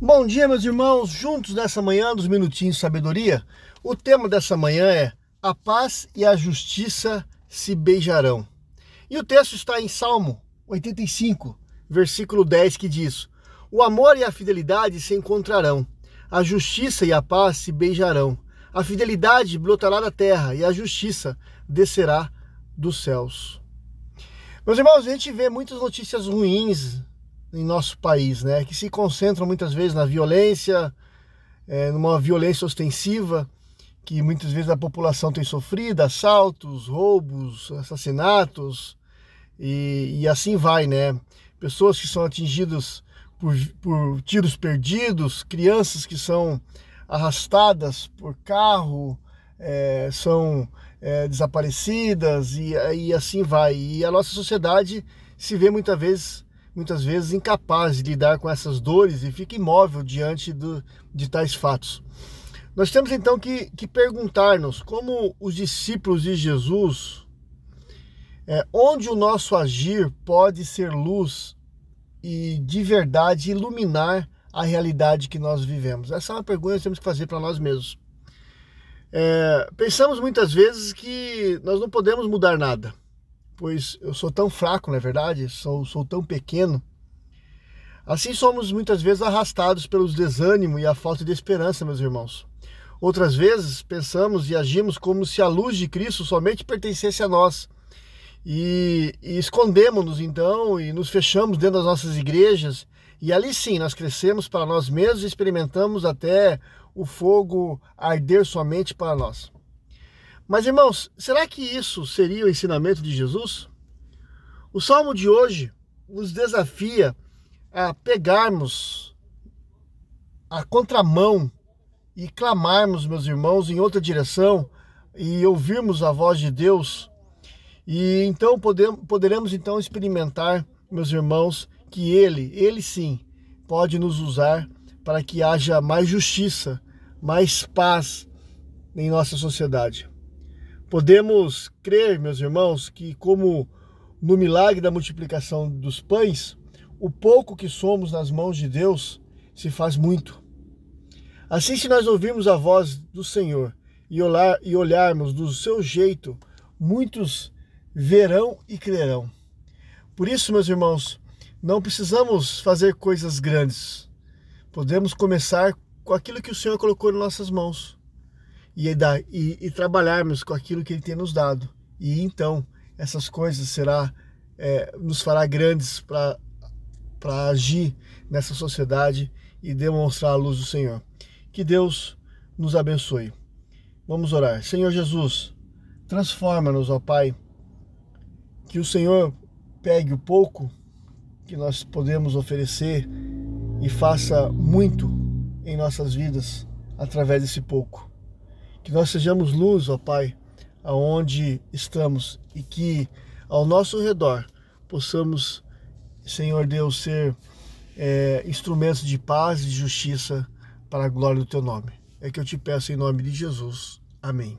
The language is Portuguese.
Bom dia, meus irmãos, juntos nessa manhã dos Minutinhos Sabedoria. O tema dessa manhã é A paz e a justiça se beijarão. E o texto está em Salmo 85, versículo 10, que diz: O amor e a fidelidade se encontrarão, a justiça e a paz se beijarão. A fidelidade brotará da terra e a justiça descerá dos céus. Meus irmãos, a gente vê muitas notícias ruins em nosso país, né? Que se concentram muitas vezes na violência, é, numa violência ostensiva, que muitas vezes a população tem sofrido, assaltos, roubos, assassinatos, e, e assim vai, né? Pessoas que são atingidas por, por tiros perdidos, crianças que são arrastadas por carro, é, são é, desaparecidas e, e assim vai. E a nossa sociedade se vê muitas vezes muitas vezes incapaz de lidar com essas dores e fica imóvel diante do, de tais fatos. Nós temos então que, que perguntar-nos como os discípulos de Jesus, é, onde o nosso agir pode ser luz e de verdade iluminar a realidade que nós vivemos? Essa é uma pergunta que temos que fazer para nós mesmos. É, pensamos muitas vezes que nós não podemos mudar nada pois eu sou tão fraco, não é verdade? Sou, sou tão pequeno. Assim somos muitas vezes arrastados pelos desânimo e a falta de esperança, meus irmãos. Outras vezes pensamos e agimos como se a luz de Cristo somente pertencesse a nós. E, e escondemos-nos então e nos fechamos dentro das nossas igrejas. E ali sim nós crescemos para nós mesmos e experimentamos até o fogo arder somente para nós. Mas irmãos, será que isso seria o ensinamento de Jesus? O salmo de hoje nos desafia a pegarmos a contramão e clamarmos, meus irmãos, em outra direção e ouvirmos a voz de Deus. E então podemos, poderemos então experimentar, meus irmãos, que Ele, Ele sim, pode nos usar para que haja mais justiça, mais paz em nossa sociedade. Podemos crer, meus irmãos, que como no milagre da multiplicação dos pães, o pouco que somos nas mãos de Deus se faz muito. Assim, se nós ouvirmos a voz do Senhor e, olhar, e olharmos do seu jeito, muitos verão e crerão. Por isso, meus irmãos, não precisamos fazer coisas grandes. Podemos começar com aquilo que o Senhor colocou em nossas mãos e, e, e trabalharmos com aquilo que Ele tem nos dado. E então essas coisas será, é, nos fará grandes para agir nessa sociedade e demonstrar a luz do Senhor. Que Deus nos abençoe. Vamos orar. Senhor Jesus, transforma-nos, ó Pai. Que o Senhor pegue o pouco que nós podemos oferecer e faça muito em nossas vidas através desse pouco. Que nós sejamos luz, ó Pai, aonde estamos e que ao nosso redor possamos, Senhor Deus, ser é, instrumentos de paz e justiça para a glória do Teu nome. É que eu te peço em nome de Jesus. Amém.